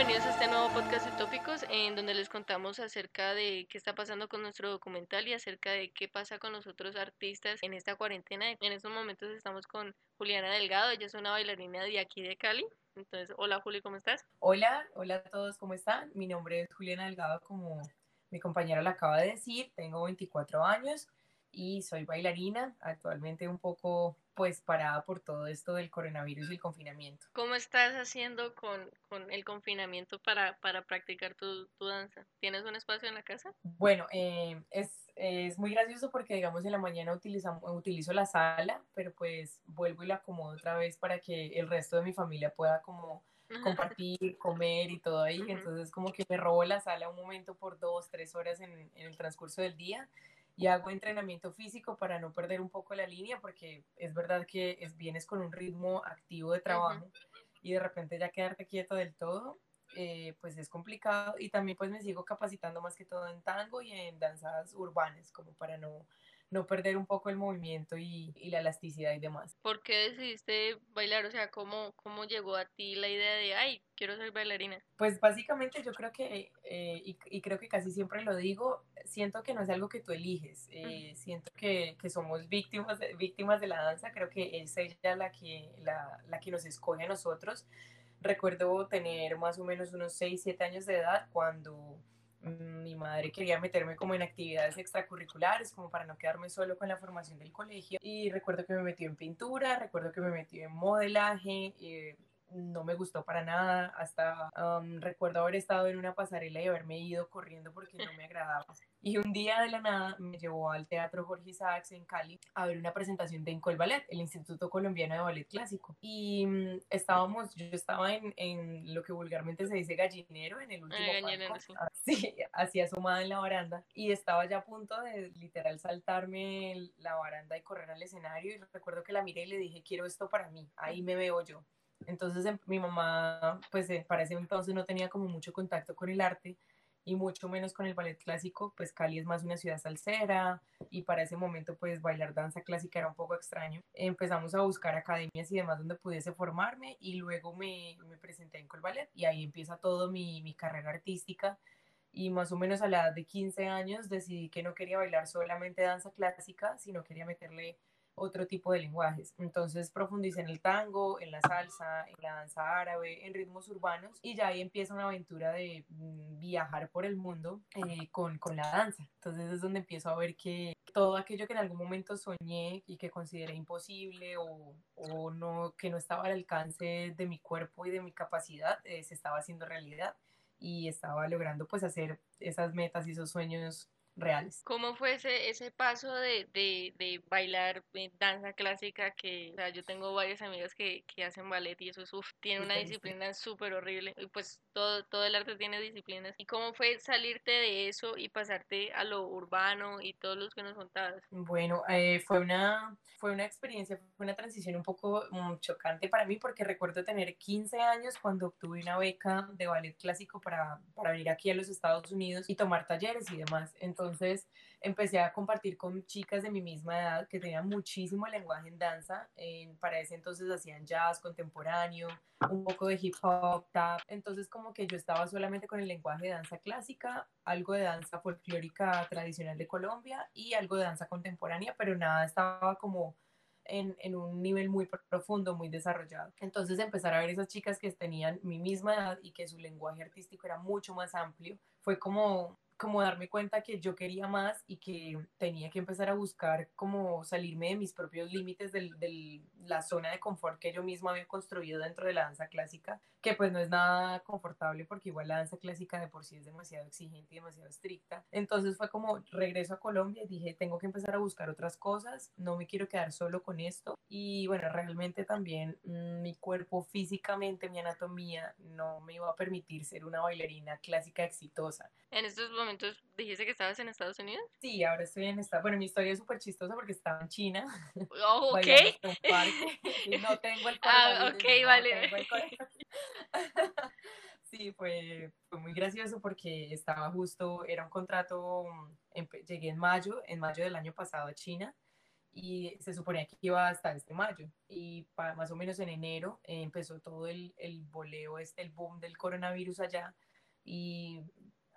bienvenidos a este nuevo podcast Utópicos en donde les contamos acerca de qué está pasando con nuestro documental y acerca de qué pasa con los otros artistas en esta cuarentena. En estos momentos estamos con Juliana Delgado, ella es una bailarina de aquí de Cali. Entonces, hola Juli, ¿cómo estás? Hola, hola a todos, ¿cómo están? Mi nombre es Juliana Delgado, como mi compañera lo acaba de decir, tengo 24 años y soy bailarina, actualmente un poco pues parada por todo esto del coronavirus y el confinamiento. ¿Cómo estás haciendo con, con el confinamiento para, para practicar tu, tu, danza? ¿Tienes un espacio en la casa? Bueno, eh, es, es, muy gracioso porque digamos en la mañana utilizamos, utilizo la sala, pero pues vuelvo y la acomodo otra vez para que el resto de mi familia pueda como compartir, comer y todo ahí. Entonces como que me robo la sala un momento por dos, tres horas en, en el transcurso del día y hago entrenamiento físico para no perder un poco la línea, porque es verdad que es, vienes con un ritmo activo de trabajo y de repente ya quedarte quieto del todo, eh, pues es complicado. Y también pues me sigo capacitando más que todo en tango y en danzas urbanas, como para no no perder un poco el movimiento y, y, la elasticidad y demás. ¿Por qué decidiste bailar? O sea, ¿cómo, ¿cómo llegó a ti la idea de, ay, quiero ser bailarina? Pues básicamente yo creo que, eh, y, y, creo que casi siempre lo digo, siento que no es algo que tú eliges, eh, siento que, que, somos víctimas de, víctimas de la danza, creo que es ella la que, la, la que nos escoge a nosotros. Recuerdo tener más o menos unos 6, 7 años de edad cuando mi madre quería meterme como en actividades extracurriculares, como para no quedarme solo con la formación del colegio. Y recuerdo que me metió en pintura, recuerdo que me metió en modelaje, eh, no me gustó para nada. Hasta recuerdo haber estado en una pasarela y haberme ido corriendo porque no me agradaba. Y un día de la nada me llevó al Teatro Jorge Isaacs en Cali a ver una presentación de Incol Ballet, el Instituto Colombiano de Ballet Clásico. Y mm, estábamos, yo estaba en, en, lo que vulgarmente se dice gallinero, en el último palco, así, así asomada en la baranda. Y estaba ya a punto de literal saltarme la baranda y correr al escenario. Y recuerdo que la miré y le dije, quiero esto para mí, ahí me veo yo. Entonces em, mi mamá, pues eh, para ese entonces no tenía como mucho contacto con el arte y mucho menos con el ballet clásico, pues Cali es más una ciudad salsera y para ese momento pues bailar danza clásica era un poco extraño. Empezamos a buscar academias y demás donde pudiese formarme y luego me, me presenté en Colballet y ahí empieza todo mi, mi carrera artística y más o menos a la edad de 15 años decidí que no quería bailar solamente danza clásica, sino quería meterle otro tipo de lenguajes. Entonces profundicé en el tango, en la salsa, en la danza árabe, en ritmos urbanos y ya ahí empieza una aventura de mm, viajar por el mundo eh, con, con la danza. Entonces es donde empiezo a ver que todo aquello que en algún momento soñé y que consideré imposible o, o no, que no estaba al alcance de mi cuerpo y de mi capacidad, eh, se estaba haciendo realidad y estaba logrando pues hacer esas metas y esos sueños reales. ¿Cómo fue ese, ese paso de, de, de bailar eh, danza clásica? Que o sea, yo tengo varias amigas que, que hacen ballet y eso es, uf, tiene una disciplina súper horrible. Y pues todo, todo el arte tiene disciplinas. ¿Y cómo fue salirte de eso y pasarte a lo urbano y todos los que nos contabas? Bueno, eh, fue, una, fue una experiencia, fue una transición un poco um, chocante para mí porque recuerdo tener 15 años cuando obtuve una beca de ballet clásico para, para venir aquí a los Estados Unidos y tomar talleres y demás. Entonces empecé a compartir con chicas de mi misma edad que tenían muchísimo lenguaje en danza. para ese entonces hacían jazz contemporáneo, un poco de hip hop, tap. Entonces como que yo estaba solamente con el lenguaje de danza clásica, algo de danza folclórica tradicional de Colombia y algo de danza contemporánea, pero nada estaba como en, en, un nivel muy profundo, muy desarrollado. Entonces empezar a ver esas chicas que tenían mi misma edad y que su lenguaje artístico era mucho más amplio, fue como como darme cuenta que yo quería más y que tenía que empezar a buscar como salirme de mis propios límites de la zona de confort que yo misma había construido dentro de la danza clásica, que pues no es nada confortable porque igual la danza clásica de por sí es demasiado exigente y demasiado estricta. Entonces fue como regreso a Colombia y dije, tengo que empezar a buscar otras cosas, no me quiero quedar solo con esto. Y bueno, realmente también mmm, mi cuerpo físicamente, mi anatomía no me iba a permitir ser una bailarina clásica exitosa. En estos momentos momentos dijiste que estabas en Estados Unidos. Sí, ahora estoy en esta. Bueno, mi historia es súper chistosa porque estaba en China. Oh, ok. y no tengo el Ah, ok, no vale. sí, fue, fue muy gracioso porque estaba justo, era un contrato, llegué en mayo, en mayo del año pasado a China y se suponía que iba hasta este mayo y para, más o menos en enero eh, empezó todo el, el boleo, este, el boom del coronavirus allá y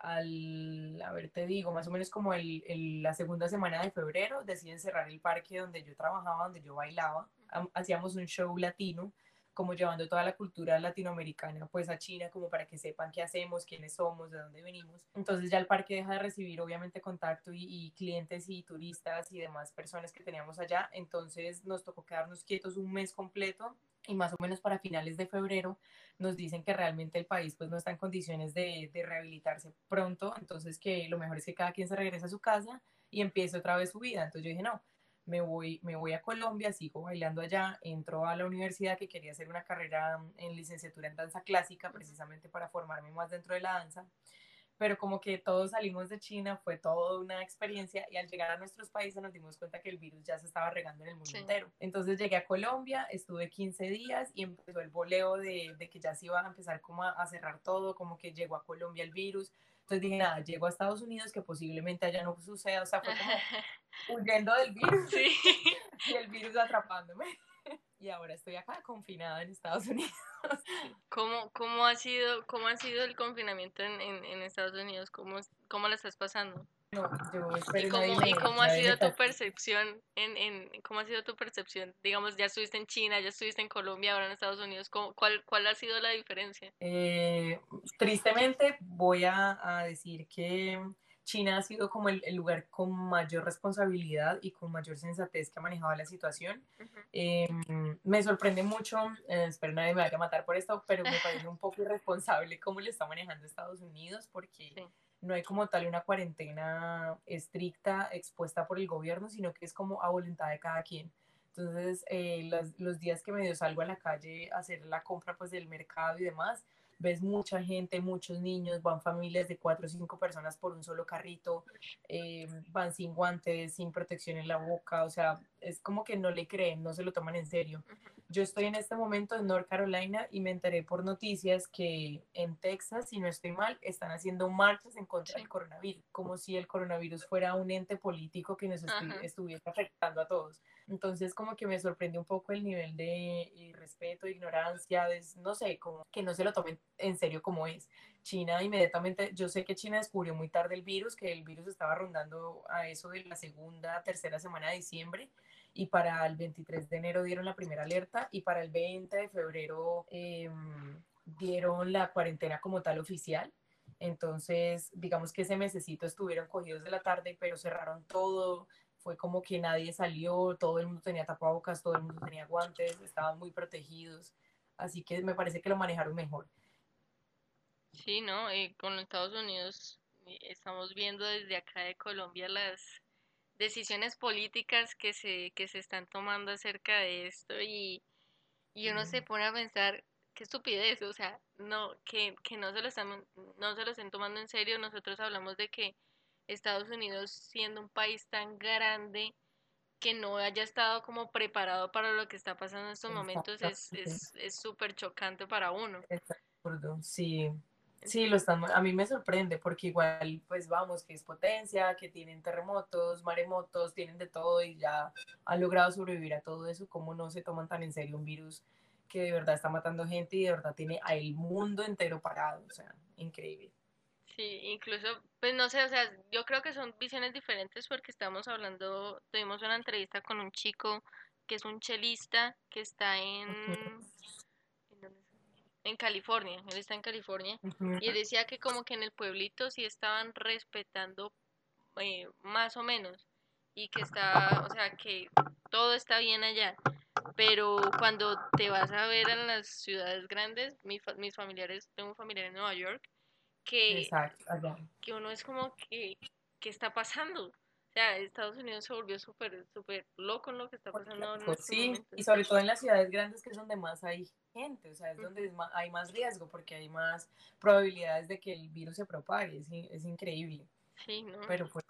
al, a ver, te digo, más o menos como el, el, la segunda semana de febrero deciden cerrar el parque donde yo trabajaba, donde yo bailaba, hacíamos un show latino como llevando toda la cultura latinoamericana pues a China como para que sepan qué hacemos, quiénes somos, de dónde venimos. Entonces ya el parque deja de recibir obviamente contacto y, clientes y turistas y demás personas que teníamos allá. Entonces nos tocó quedarnos quietos un mes completo y más o menos para finales de febrero nos dicen que realmente el país pues no está en condiciones de, de rehabilitarse pronto. Entonces que lo mejor es que cada quien se regrese a su casa y empiece otra vez su vida. Entonces yo dije, no, me voy, me voy a Colombia, sigo bailando allá, entro a la universidad que quería hacer una carrera en licenciatura en danza clásica, precisamente para formarme más dentro de la danza. Pero como que todos salimos de China, fue toda una experiencia y al llegar a nuestros países nos dimos cuenta que el virus ya se estaba regando en el mundo entero. Entonces llegué a Colombia, estuve 15 días y empezó el boleo de, de que ya se iba a empezar como a, a cerrar todo, como que llegó a Colombia el virus entonces dije, nada, llego a Estados Unidos, que posiblemente allá no suceda, o sea, fue como huyendo del virus sí. y el virus atrapándome. Y ahora estoy acá confinada en Estados Unidos. ¿Cómo, cómo, ha, sido, cómo ha sido el confinamiento en, en, en Estados Unidos? ¿Cómo, ¿Cómo lo estás pasando? No, yo ¿Y cómo, ¿y cómo ha sido tu percepción en, en, cómo ha sido tu percepción? Digamos, ya estuviste en China, ya estuviste en Colombia, ahora en Estados Unidos. ¿Cuál, cuál ha sido la diferencia? Eh, tristemente voy a, a, decir que China ha sido como el, el, lugar con mayor responsabilidad y con mayor sensatez que ha manejado la situación. Uh -huh. eh, me sorprende mucho, eh, espero nadie me vaya a matar por esto, pero me parece un poco irresponsable cómo le está manejando Estados Unidos porque... Sí no hay como tal una cuarentena estricta expuesta por el gobierno, sino que es como a voluntad de cada quien. Entonces, eh, los, los, días que medio salgo a la calle a hacer la compra pues del mercado y demás, ves mucha gente, muchos niños, van familias de cuatro o cinco personas por un solo carrito, eh, van sin guantes, sin protección en la boca, o sea, es como que no le creen, no se lo toman en serio. Yo estoy en este momento en North Carolina y me enteré por noticias que en Texas, si no estoy mal, están haciendo marchas en contra del coronavirus, como si el coronavirus fuera un ente político que nos estu estuviera afectando a todos. Entonces, como que me sorprendió un poco el nivel de respeto, ignorancia, de, no sé, como que no se lo tomen en serio como es. China inmediatamente, yo sé que China descubrió muy tarde el virus, que el virus estaba rondando a eso de la segunda, tercera semana de diciembre, y para el 23 de enero dieron la primera alerta y para el 20 de febrero eh, dieron la cuarentena como tal oficial. Entonces, digamos que ese mesecito estuvieron cogidos de la tarde, pero cerraron todo. Fue como que nadie salió, todo el mundo tenía tapabocas, todo el mundo tenía guantes, estaban muy protegidos. Así que me parece que lo manejaron mejor. Sí, ¿no? Eh, con Estados Unidos estamos viendo desde acá de Colombia las decisiones políticas que se, que se están tomando acerca de esto y, y uno mm. se pone a pensar qué estupidez, o sea, no, que, que no se lo están, no se lo estén tomando en serio, nosotros hablamos de que Estados Unidos siendo un país tan grande que no haya estado como preparado para lo que está pasando en estos momentos es súper es, es chocante para uno. Exacto, sí, Sí, lo están, a mí me sorprende porque igual, pues vamos, que es potencia, que tienen terremotos, maremotos, tienen de todo y ya han logrado sobrevivir a todo eso, ¿cómo no se toman tan en serio un virus que de verdad está matando gente y de verdad tiene al mundo entero parado? O sea, increíble. Sí, incluso, pues no sé, o sea, yo creo que son visiones diferentes porque estamos hablando, tuvimos una entrevista con un chico que es un chelista que está en... En California, él está en California, uh -huh. y decía que como que en el pueblito sí estaban respetando eh, más o menos, y que está, o sea, que todo está bien allá, pero cuando te vas a ver en las ciudades grandes, mi, mis familiares, tengo un familiar en Nueva York, que, Exacto, que uno es como que, ¿qué está pasando? O sea, Estados Unidos se volvió súper, súper loco en lo que está pasando. En pues sí, momentos. y sobre todo en las ciudades grandes que es donde más hay gente, o sea, es donde es más, hay más riesgo porque hay más probabilidades de que el virus se propague, es, es increíble. Sí, ¿no? Pero pues,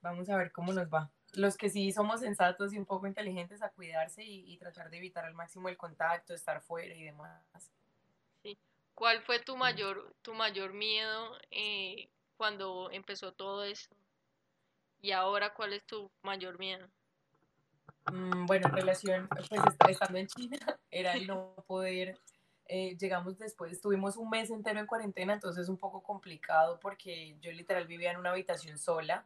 vamos a ver cómo nos va. Los que sí somos sensatos y un poco inteligentes a cuidarse y, y tratar de evitar al máximo el contacto, estar fuera y demás. ¿Cuál fue tu mayor, tu mayor miedo eh, cuando empezó todo esto? ¿Y ahora cuál es tu mayor miedo? Mm, bueno, en relación, pues estando en China, era el no poder, eh, llegamos después, estuvimos un mes entero en cuarentena, entonces un poco complicado porque yo literal vivía en una habitación sola,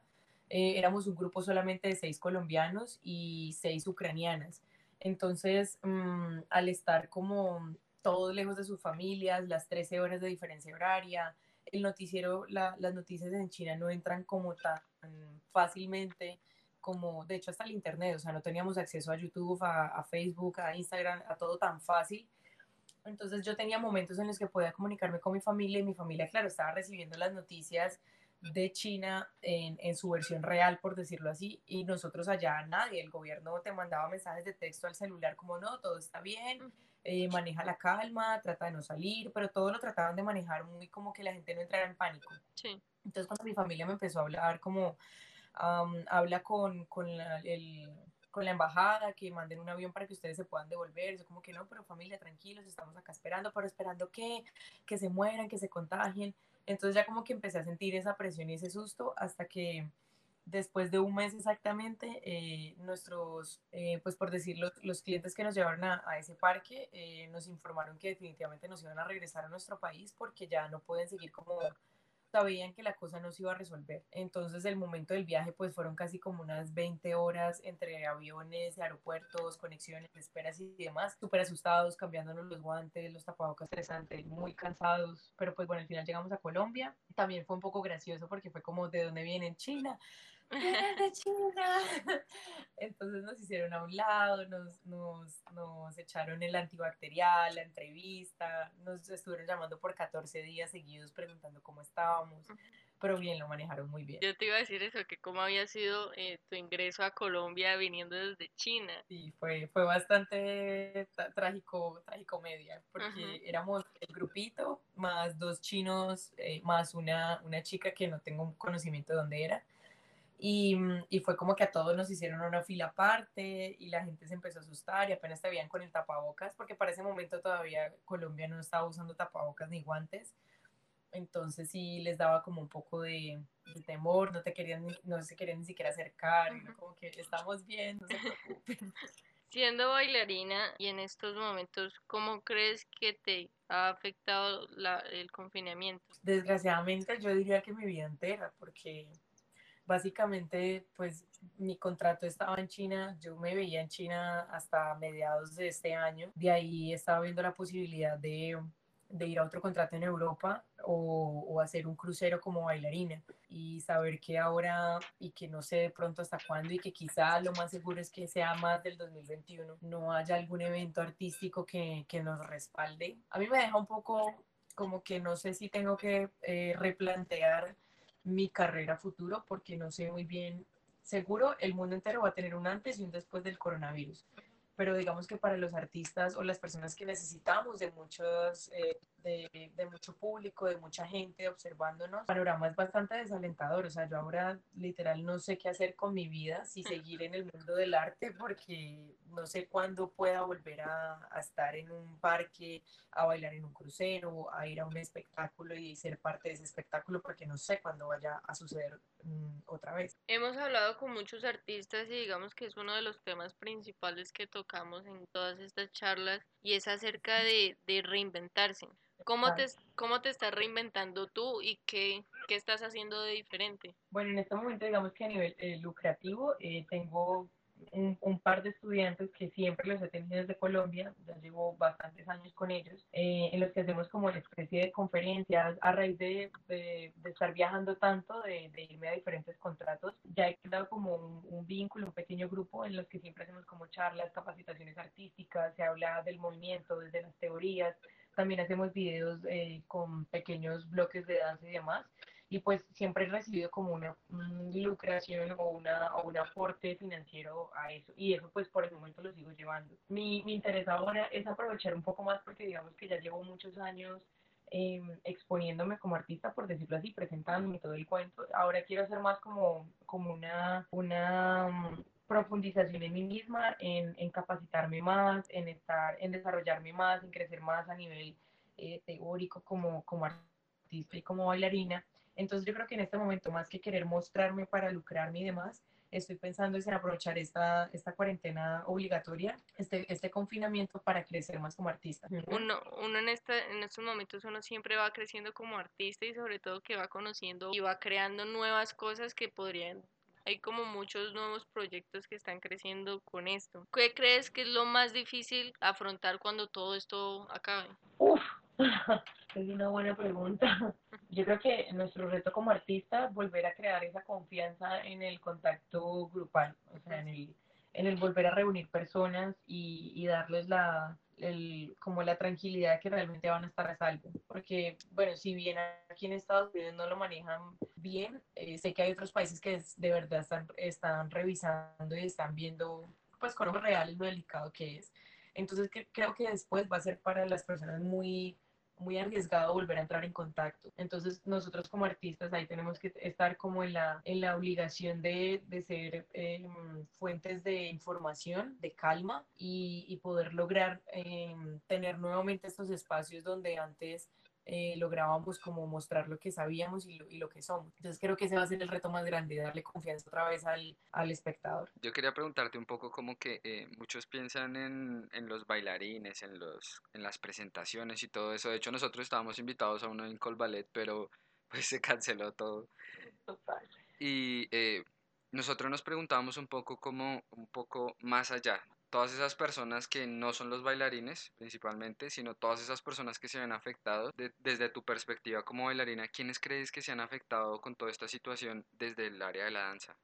eh, éramos un grupo solamente de seis colombianos y seis ucranianas, entonces mm, al estar como todos lejos de sus familias, las 13 horas de diferencia horaria, el noticiero, la, las noticias en China no entran como tan fácilmente como, de hecho, hasta el Internet, o sea, no teníamos acceso a YouTube, a, Facebook, a Instagram, a todo tan fácil. Entonces yo tenía momentos en los que podía comunicarme con mi familia y mi familia, claro, estaba recibiendo las noticias de China en, en, su versión real, por decirlo así, y nosotros allá nadie, el gobierno te mandaba mensajes de texto al celular como no, todo está bien, eh, maneja la calma, trata de no salir, pero todo lo trataban de manejar muy como que la gente no entrara en pánico. Sí. Entonces cuando mi familia me empezó a hablar como habla con, con, la, el, con la embajada, que manden un avión para que ustedes se puedan devolver. Yo como que no, pero familia, tranquilos, estamos acá esperando, pero esperando que, que se mueran, que se contagien. Entonces ya como que empecé a sentir esa presión y ese susto hasta que después de un mes exactamente, eh, nuestros, eh, pues por decirlo, los clientes que nos llevaron a, a ese parque eh, nos informaron que definitivamente nos iban a regresar a nuestro país porque ya no pueden seguir como sabían que la cosa no se iba a resolver. Entonces el momento del viaje pues fueron casi como unas 20 horas entre aviones, aeropuertos, conexiones, esperas y demás, súper asustados, cambiándonos los guantes, los tapabocas estresantes, muy cansados, pero pues bueno, al final llegamos a Colombia. También fue un poco gracioso porque fue como de dónde vienen China de China. Entonces nos hicieron a un lado, nos, nos, nos, echaron el antibacterial, la entrevista, nos estuvieron llamando por 14 días seguidos preguntando cómo estábamos, pero bien, lo manejaron muy bien. Yo te iba a decir eso, que cómo había sido eh, tu ingreso a Colombia viniendo desde China. Sí, fue, fue bastante trágico, trágico media, porque éramos el grupito, más dos chinos, eh, más una, una chica que no tengo conocimiento de dónde era y, mm, y, fue como que a todos nos hicieron una fila aparte y la gente se empezó a asustar y apenas te veían con el tapabocas, porque para ese momento todavía Colombia no estaba usando tapabocas ni guantes. Entonces sí les daba como un poco de, temor, no te querían, no se querían ni siquiera acercar, como que estamos bien, no se preocupen. Siendo bailarina y en estos momentos, ¿cómo crees que te ha afectado la, el confinamiento? Desgraciadamente yo diría que mi vida entera, porque básicamente, pues mi contrato estaba en China, yo me veía en China hasta mediados de este año, de ahí estaba viendo la posibilidad de, de ir a otro contrato en Europa o, o, hacer un crucero como bailarina y saber que ahora y que no sé de pronto hasta cuándo y que quizá lo más seguro es que sea más del 2021 no haya algún evento artístico que, que nos respalde. A mí me deja un poco como que no sé si tengo que eh, replantear mi carrera futuro porque no sé muy bien, seguro el mundo entero va a tener un antes y un después del coronavirus, pero digamos que para los artistas o las personas que necesitamos de muchos eh, de, mucho público, de mucha gente observándonos, el panorama es bastante desalentador. O sea, yo ahora literal no sé qué hacer con mi vida, si seguir en el mundo del arte, porque no sé cuándo pueda volver a, estar en un parque, a bailar en un crucero, a ir a un espectáculo y ser parte de ese espectáculo, porque no sé cuándo vaya a suceder mm, otra vez. Hemos hablado con muchos artistas y digamos que es uno de los temas principales que tocamos en todas estas charlas y es acerca de, de reinventarse. ¿Cómo te, ¿Cómo te estás reinventando tú y qué, qué, estás haciendo de diferente? Bueno, en este momento digamos que a nivel eh, lucrativo eh, tengo un, un, par de estudiantes que siempre los he tenido desde Colombia, ya llevo bastantes años con ellos, eh, en los que hacemos como una especie de conferencias a raíz de, de, estar viajando tanto, de, de, irme a diferentes contratos, ya he creado como un, un, vínculo, un pequeño grupo en los que siempre hacemos como charlas, capacitaciones artísticas, se habla del movimiento, desde las teorías, también hacemos videos eh, con pequeños bloques de danza y demás. Y pues siempre he recibido como una, lucración o, una, o un aporte financiero a eso. Y eso pues por el momento lo sigo llevando. Mi, mi interés ahora es aprovechar un poco más porque digamos que ya llevo muchos años eh, exponiéndome como artista, por decirlo así, presentándome todo el cuento. Ahora quiero hacer más como, como una, una profundización en mí misma, en, en, capacitarme más, en estar, en desarrollarme más, en crecer más a nivel eh, teórico como, como artista y como bailarina. Entonces yo creo que en este momento, más que querer mostrarme para lucrarme y demás, estoy pensando es en aprovechar esta, esta cuarentena obligatoria, este, este confinamiento para crecer más como artista. Uno, uno en, esta, en estos momentos uno siempre va creciendo como artista y sobre todo que va conociendo y va creando nuevas cosas que podrían hay como muchos nuevos proyectos que están creciendo con esto. ¿Qué crees que es lo más difícil afrontar cuando todo esto acabe? Uf, es una buena pregunta. Yo creo que nuestro reto como artista volver a crear esa confianza en el contacto grupal, o sea, en el, en el volver a reunir personas y, y darles la, el, como la tranquilidad que realmente van a estar a salvo. Porque, bueno, si bien aquí en Estados Unidos no lo manejan bien, eh, sé que hay otros países que de verdad están, están revisando y están viendo, pues, con ojos lo delicado que es. Entonces, que, creo que después va a ser para las personas muy muy arriesgado volver a entrar en contacto. Entonces nosotros como artistas ahí tenemos que estar como en la, en la obligación de, de ser eh, fuentes de información, de calma y, y poder lograr eh, tener nuevamente estos espacios donde antes eh, lográbamos como mostrar lo que sabíamos y lo, y lo, que somos. Entonces creo que ese va a ser el reto más grande, darle confianza otra vez al, al espectador. Yo quería preguntarte un poco como que eh, muchos piensan en, en, los bailarines, en, los, en las presentaciones y todo eso. De hecho nosotros estábamos invitados a uno en Col Ballet, pero pues se canceló todo. Total. Y eh, nosotros nos preguntábamos un poco como un poco más allá, todas esas personas que no son los bailarines principalmente, sino todas esas personas que se ven afectados desde tu perspectiva como bailarina, ¿quiénes crees que se han afectado con toda esta situación desde el área de la danza?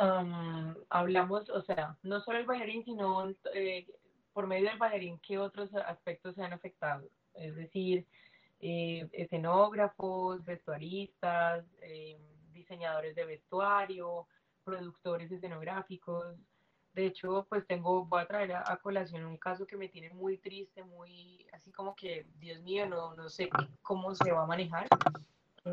Um, hablamos, o sea, no solo el bailarín, sino eh, por medio del bailarín, ¿qué otros aspectos se han afectado? Es decir, eh, escenógrafos, vestuaristas, eh, diseñadores de vestuario, productores escenográficos, de hecho, pues tengo, voy a traer a, colación un caso que me tiene muy triste, muy así como que, Dios mío, no, no sé cómo se va a manejar. Eh,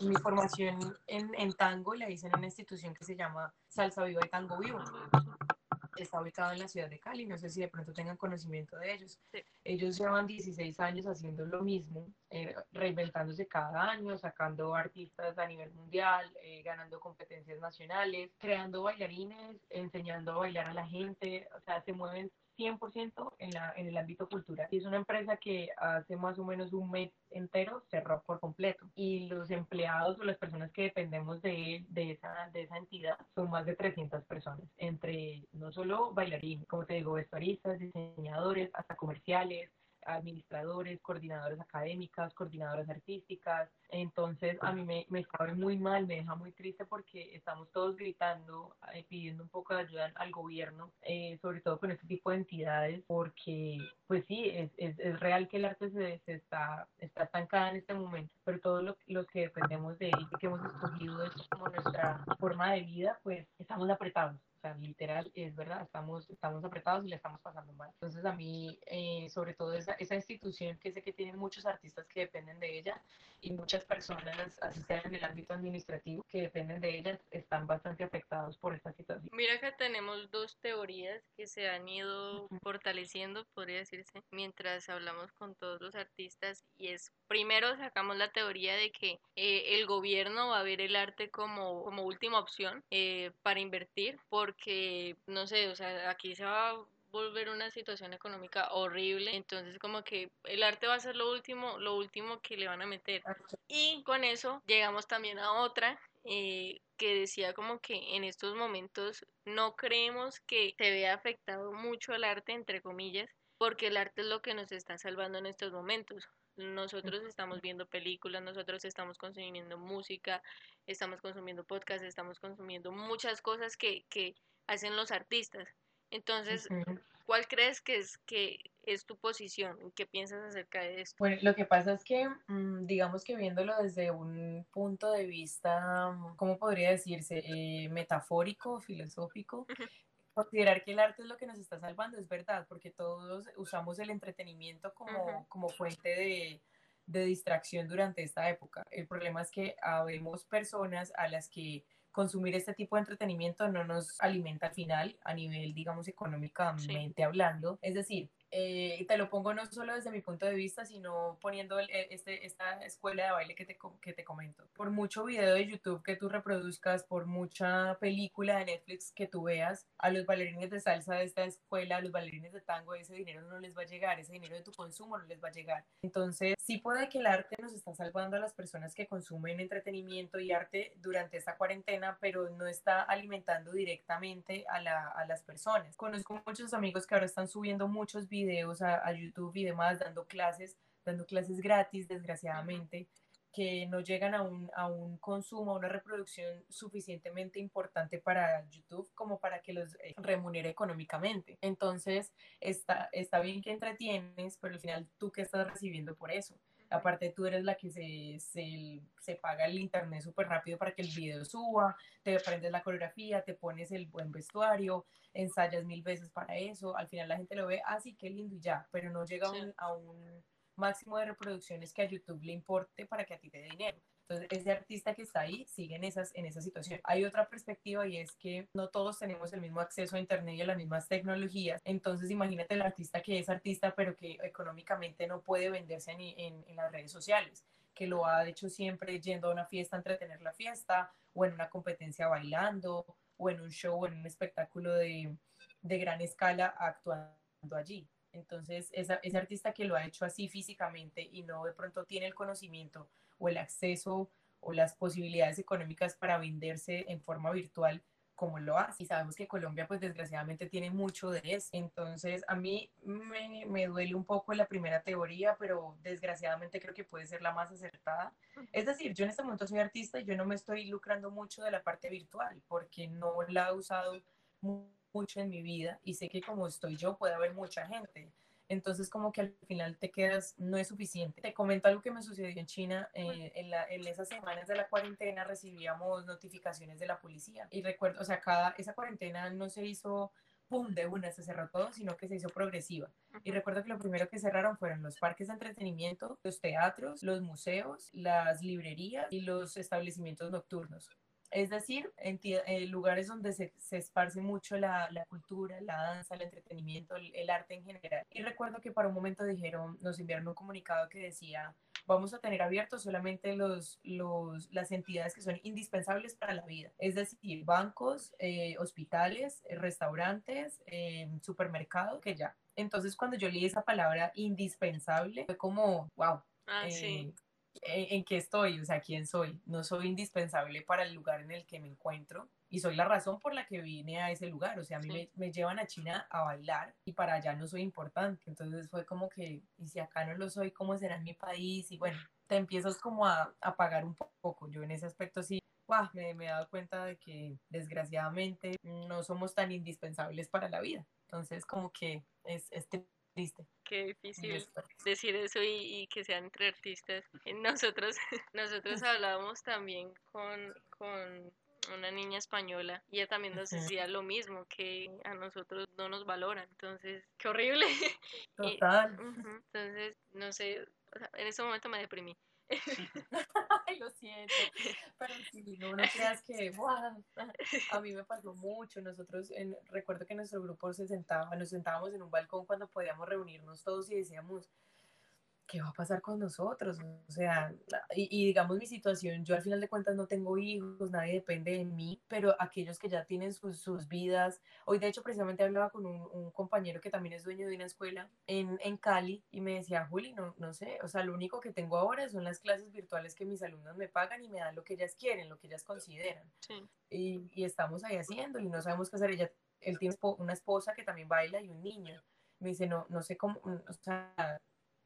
mi formación en, en, tango la hice en una institución que se llama Salsa Viva y Tango Vivo está ubicado en la ciudad de Cali, no sé si de pronto tengan conocimiento de ellos. Sí. Ellos llevan 16 años haciendo lo mismo, eh, reinventándose cada año, sacando artistas a nivel mundial, eh, ganando competencias nacionales, creando bailarines, enseñando a bailar a la gente, o sea, se mueven 100% en, la, en el ámbito cultural. Y es una empresa que hace más o menos un mes entero cerró por completo. Y los empleados o las personas que dependemos de, de, esa, de esa entidad son más de 300 personas, entre no solo bailarines, como te digo, vestuaristas, diseñadores, hasta comerciales, administradores, coordinadoras académicas, coordinadoras artísticas. Entonces a mí me, me sabe muy mal, me deja muy triste porque estamos todos gritando, eh, pidiendo un poco de ayuda al gobierno, eh, sobre todo con este tipo de entidades, porque pues sí, es, es, es real que el arte se, se, está, está estancada en este momento, pero todos lo, los que dependemos de él, que hemos escogido esto como nuestra forma de vida, pues estamos apretados literal, es verdad, estamos, estamos apretados y le estamos pasando mal. Entonces a mí, eh, sobre todo esa, esa institución que sé que tiene muchos artistas que dependen de ella y muchas personas, así sea en el ámbito administrativo, que dependen de ella, están bastante afectados por esta situación. Mira que tenemos dos teorías que se han ido fortaleciendo, podría decirse, mientras hablamos con todos los artistas y es, primero sacamos la teoría de que eh, el gobierno va a ver el arte como, como última opción eh, para invertir, porque que, no sé, o sea, aquí se va a volver una situación económica horrible, entonces como que el arte va a ser lo último, lo último que le van a meter. Y con eso llegamos también a otra eh, que decía como que en estos momentos no creemos que se vea afectado mucho el arte, entre comillas, porque el arte es lo que nos está salvando en estos momentos. Nosotros estamos viendo películas, nosotros estamos consumiendo música, estamos consumiendo podcasts, estamos consumiendo muchas cosas que, que hacen los artistas. Entonces, ¿cuál crees que es, que es tu posición? ¿Qué piensas acerca de esto? Bueno, lo que pasa es que, mm, digamos que viéndolo desde un punto de vista, mm, ¿cómo podría decirse? Eh, metafórico, filosófico, considerar que el arte es lo que nos está salvando es verdad, porque todos usamos el entretenimiento como, como fuente de, de, distracción durante esta época. El problema es que habemos personas a las que consumir este tipo de entretenimiento no nos alimenta al final a nivel, digamos, económicamente hablando. Es decir, Eh, te lo pongo no solo desde mi punto de vista, sino poniendo e, este, esta escuela de baile que te, que te comento. Por mucho video de YouTube que tú reproduzcas, por mucha película de Netflix que tú veas, a los bailarines de salsa de esta escuela, a los bailarines de tango, ese dinero no les va a llegar, ese dinero de tu consumo no les va a llegar. Entonces, sí puede que el arte nos está salvando a las personas que consumen entretenimiento y arte durante esta cuarentena, pero no está alimentando directamente a, la, a las personas. Conozco muchos amigos que ahora están subiendo muchos videos videos a, YouTube y demás, dando clases, dando clases gratis, desgraciadamente, que no llegan a un, a un consumo, a una reproducción suficientemente importante para YouTube como para que los eh, remunere económicamente. Entonces, está, está bien que entretienes, pero al final tú qué estás recibiendo por eso. Aparte, tú eres la que se, se, se paga el internet súper rápido para que el video suba, te aprendes la coreografía, te pones el buen vestuario, ensayas mil veces para eso. Al final la gente lo ve, así ah, que lindo y ya, pero no llega a un máximo de reproducciones que a YouTube le importe para que a ti te dé dinero. Entonces, ese artista que está ahí sigue en, esas, en esa situación. Hay otra perspectiva y es que no todos tenemos el mismo acceso a Internet y a las mismas tecnologías. Entonces, imagínate el artista que es artista, pero que económicamente no puede venderse en, en, en las redes sociales que lo ha hecho siempre yendo a una fiesta a entretener la fiesta, o en una competencia bailando, o en un show, o en un espectáculo de, gran escala actuando allí. Entonces, esa, ese artista que lo ha hecho así físicamente y no de pronto tiene el conocimiento o el acceso o las posibilidades económicas para venderse en forma virtual como lo hace. Y sabemos que Colombia, pues desgraciadamente tiene mucho de eso. Entonces, a mí me, me, duele un poco la primera teoría, pero desgraciadamente creo que puede ser la más acertada. Es decir, yo en este momento soy artista y yo no me estoy lucrando mucho de la parte virtual porque no la he usado mucho en mi vida y sé que como estoy yo puede haber mucha gente. Entonces como que al final te quedas, no es suficiente. Te comento algo que me sucedió en China. Eh, en, la, en, esas semanas de la cuarentena recibíamos notificaciones de la policía. Y recuerdo, o sea, cada, esa cuarentena no se hizo pum, de una se cerró todo, sino que se hizo progresiva. Y recuerdo que lo primero que cerraron fueron los parques de entretenimiento, los teatros, los museos, las librerías y los establecimientos nocturnos. Es decir, en, eh, lugares donde se, se esparce mucho la, la, cultura, la danza, el entretenimiento, el, arte en general. Y recuerdo que para un momento dijeron, nos enviaron un comunicado que decía, vamos a tener abiertos solamente los, los, las entidades que son indispensables para la vida. Es decir, bancos, eh, hospitales, eh, restaurantes, supermercados, que ya. Entonces cuando yo leí esa palabra indispensable, fue como, wow. Ah, sí en, qué estoy, o sea, quién soy. No soy indispensable para el lugar en el que me encuentro y soy la razón por la que vine a ese lugar. O sea, a mí me, me, llevan a China a bailar y para allá no soy importante. Entonces fue como que, y si acá no lo soy, ¿cómo será en mi país? Y bueno, te empiezas como a, a pagar un poco. Yo en ese aspecto sí. me, me he dado cuenta de que desgraciadamente no somos tan indispensables para la vida. Entonces como que es, es triste. Qué difícil decir eso y, que sean entre artistas. Nosotros, nosotros hablábamos también con, con una niña española y ella también nos decía lo mismo, que a nosotros no nos valoran. Entonces, qué horrible. Total. entonces, no sé, en ese momento me deprimí. lo siento, pero si no, no creas que a mí me pasó mucho. Nosotros, en, recuerdo que nuestro grupo se sentaba, nos sentábamos en un balcón cuando podíamos reunirnos todos y decíamos, ¿qué va a pasar con nosotros? O sea, y, digamos mi situación, yo al final de cuentas no tengo hijos, nadie depende de mí, pero aquellos que ya tienen sus, sus vidas, hoy de hecho precisamente hablaba con un, un, compañero que también es dueño de una escuela en, en Cali y me decía, Juli, no, no sé, o sea, lo único que tengo ahora son las clases virtuales que mis alumnos me pagan y me dan lo que ellas quieren, lo que ellas consideran. Sí. Y, y estamos ahí haciendo y no sabemos qué hacer. Ella, él tiene una esposa que también baila y un niño. Me dice, no, no sé cómo, o sea,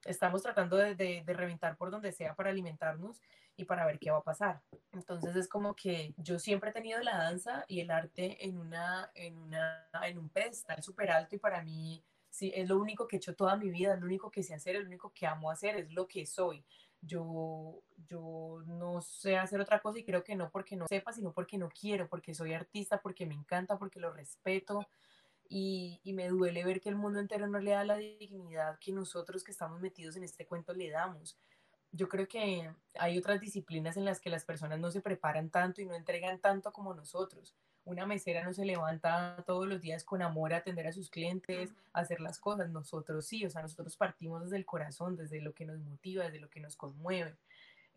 estamos tratando de, de, reventar por donde sea para alimentarnos y para ver qué va a pasar. Entonces es como que yo siempre he tenido la danza y el arte en, una, en, una, en un pedestal súper alto y para mí sí, es lo único que he hecho toda mi vida, es lo único que sé hacer, es lo único que amo hacer, es lo que soy. Yo, yo no sé hacer otra cosa y creo que no porque no sepa, sino porque no quiero, porque soy artista, porque me encanta, porque lo respeto, y, y, me duele ver que el mundo entero no le da la dignidad que nosotros que estamos metidos en este cuento le damos. Yo creo que hay otras disciplinas en las que las personas no se preparan tanto y no entregan tanto como nosotros. una mesera no se levanta todos los días con amor a atender a sus clientes, a hacer las cosas. Nosotros sí, o sea, nosotros partimos desde el corazón, desde lo que nos motiva, desde lo que nos conmueve.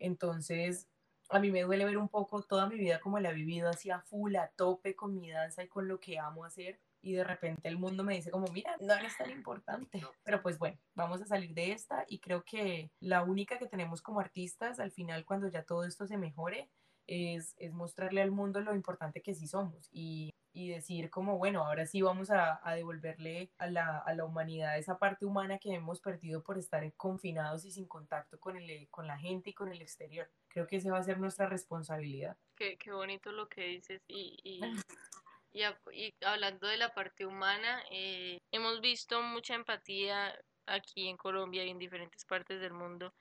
Entonces, a mí me duele ver un poco toda mi vida como la he vivido así a full, a tope con mi danza y con lo que amo hacer. Y de repente el mundo me dice como, mira, no eres tan importante. Pero pues bueno, vamos a salir de esta y creo que la única que tenemos como artistas al final cuando ya todo esto se mejore es, es mostrarle al mundo lo importante que sí somos y, y decir como, bueno, ahora sí vamos a, a devolverle a la, a la, humanidad esa parte humana que hemos perdido por estar confinados y sin contacto con, el, con la gente y con el exterior. Creo que esa va a ser nuestra responsabilidad. Qué, qué bonito lo que dices y, y... Y, hablando de la parte humana, eh, hemos visto mucha empatía aquí en Colombia y en diferentes partes del mundo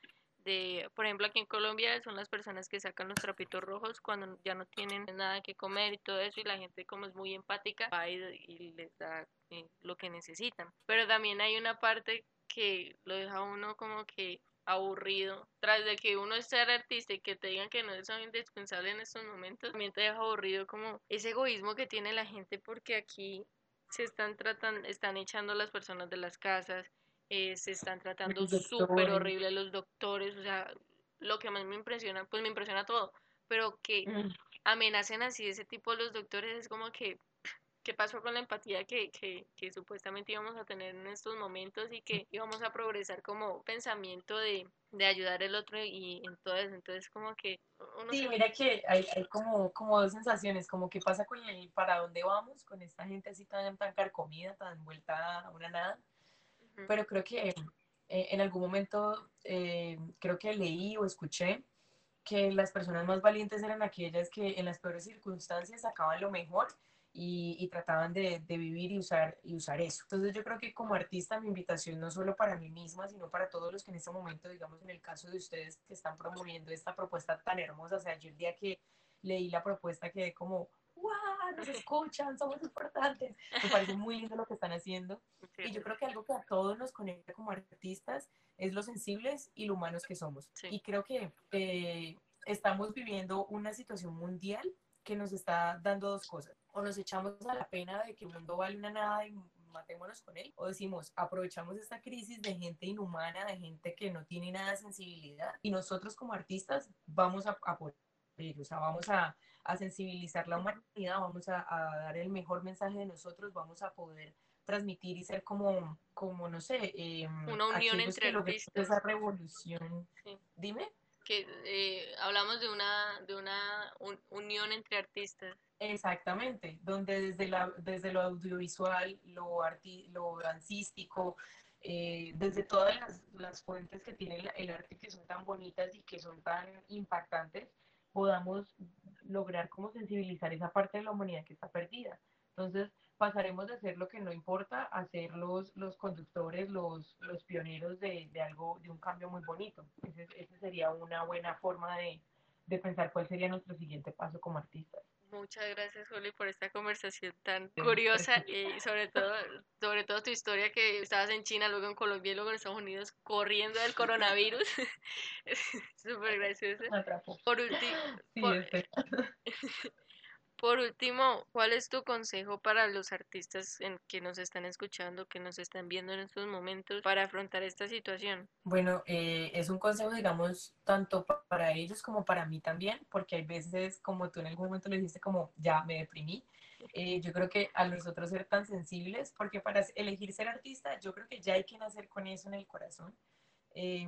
de, por ejemplo, aquí en Colombia son las personas que sacan los trapitos rojos cuando ya no tienen nada que comer y todo eso y la gente como es muy empática va y, y les da eh, lo que necesitan. Pero también hay una parte que lo deja uno como que aburrido. Tras de que uno es ser artista y que te digan que no es indispensable en estos momentos, también te deja aburrido como ese egoísmo que tiene la gente porque aquí se están tratando, están echando a las personas de las casas, eh, se están tratando súper horrible los doctores, o sea, lo que más me impresiona, pues me impresiona todo, pero que mm. amenacen así ese tipo los doctores es como que, ¿qué pasó con la empatía que, que, que, supuestamente íbamos a tener en estos momentos y que íbamos a progresar como pensamiento de, de ayudar al otro y en todo eso? Entonces, como que... sí, se... mira que hay, hay, como, como dos sensaciones, como que pasa con el para dónde vamos, con esta gente así tan, tan carcomida, tan vuelta a una nada pero creo que eh, en algún momento eh, creo que leí o escuché que las personas más valientes eran aquellas que en las peores circunstancias sacaban lo mejor y, y trataban de, de, vivir y usar, y usar eso. Entonces yo creo que como artista mi invitación no solo para mí misma, sino para todos los que en este momento, digamos en el caso de ustedes que están promoviendo esta propuesta tan hermosa, o sea, yo el día que leí la propuesta quedé como, ¡wow! Nos escuchan, somos importantes. Me parece muy lindo lo que están haciendo. Y yo creo que algo que a todos nos conecta como artistas es lo sensibles y lo humanos que somos. Sí. Y creo que eh, estamos viviendo una situación mundial que nos está dando dos cosas. O nos echamos a la pena de que el mundo vale una nada y matémonos con él. O decimos, aprovechamos esta crisis de gente inhumana, de gente que no tiene nada de sensibilidad. Y nosotros como artistas vamos a apoyar. O sea, vamos a, a sensibilizar la humanidad, vamos a, a, dar el mejor mensaje de nosotros, vamos a poder transmitir y ser como, como no sé, eh, una unión entre artistas. Esa revolución. Sí. Dime. Que eh, hablamos de una, de una un, unión entre artistas. Exactamente, donde desde, la, desde lo audiovisual, lo, arti lo dancístico, eh, desde todas las, las, fuentes que tiene el, el arte que son tan bonitas y que son tan impactantes, podamos lograr como sensibilizar esa parte de la humanidad que está perdida. Entonces pasaremos de ser lo que no importa a ser los, los conductores, los, los pioneros de, de algo, de un cambio muy bonito. Esa ese sería una buena forma de, de pensar cuál sería nuestro siguiente paso como artistas. Muchas gracias, Juli, por esta conversación tan curiosa y sobre todo, sobre todo tu historia que estabas en China, luego en Colombia y luego en Estados Unidos corriendo del coronavirus. Súper gracioso. Por último, sí, por. por último, ¿cuál es tu consejo para los artistas en, que nos están escuchando, que nos están viendo en estos momentos para afrontar esta situación? Bueno, eh, es un consejo, digamos, tanto para ellos como para mí también, porque hay veces, como tú en algún momento le dijiste, como ya me deprimí. Eh, yo creo que a nosotros ser tan sensibles, porque para elegir ser artista, yo creo que ya hay que nacer con eso en el corazón. Eh,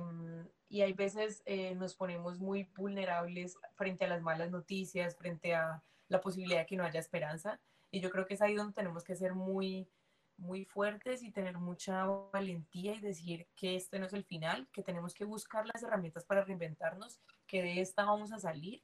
y hay veces eh, nos ponemos muy vulnerables frente a las malas noticias, frente a la posibilidad de que no haya esperanza. Y yo creo que es ahí donde tenemos que ser muy, muy fuertes y tener mucha valentía y decir que este no es el final, que tenemos que buscar las herramientas para reinventarnos, que de esta vamos a salir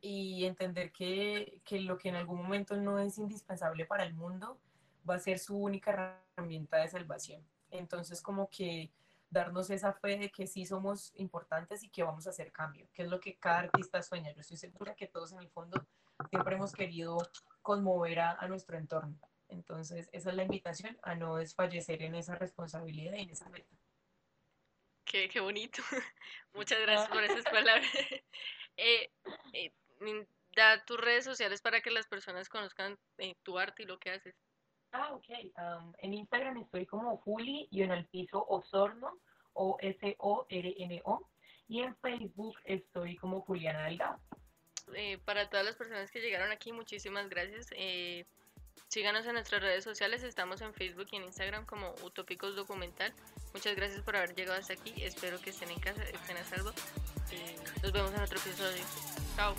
y entender que, que lo que en algún momento no es indispensable para el mundo va a ser su única herramienta de salvación. Entonces como que darnos esa fe de que sí somos importantes y que vamos a hacer cambio, que es lo que cada artista sueña. Yo estoy segura que todos en el fondo siempre hemos querido conmover a, a, nuestro entorno. Entonces, esa es la invitación a no desfallecer en esa responsabilidad y en esa meta. Qué, qué bonito. Muchas gracias por esas palabras. eh, eh, da tus redes sociales para que las personas conozcan eh, tu arte y lo que haces. Ah, ok. Um, en Instagram estoy como Juli y en el piso Osorno, o S-O-R-N-O. Y en Facebook estoy como Juliana Delgado. Eh, para todas las personas que llegaron aquí, muchísimas gracias. Eh, síganos en nuestras redes sociales, estamos en Facebook y en Instagram como Utópicos Documental. Muchas gracias por haber llegado hasta aquí, espero que estén en casa, estén a salvo. Nos vemos en otro episodio. Chao.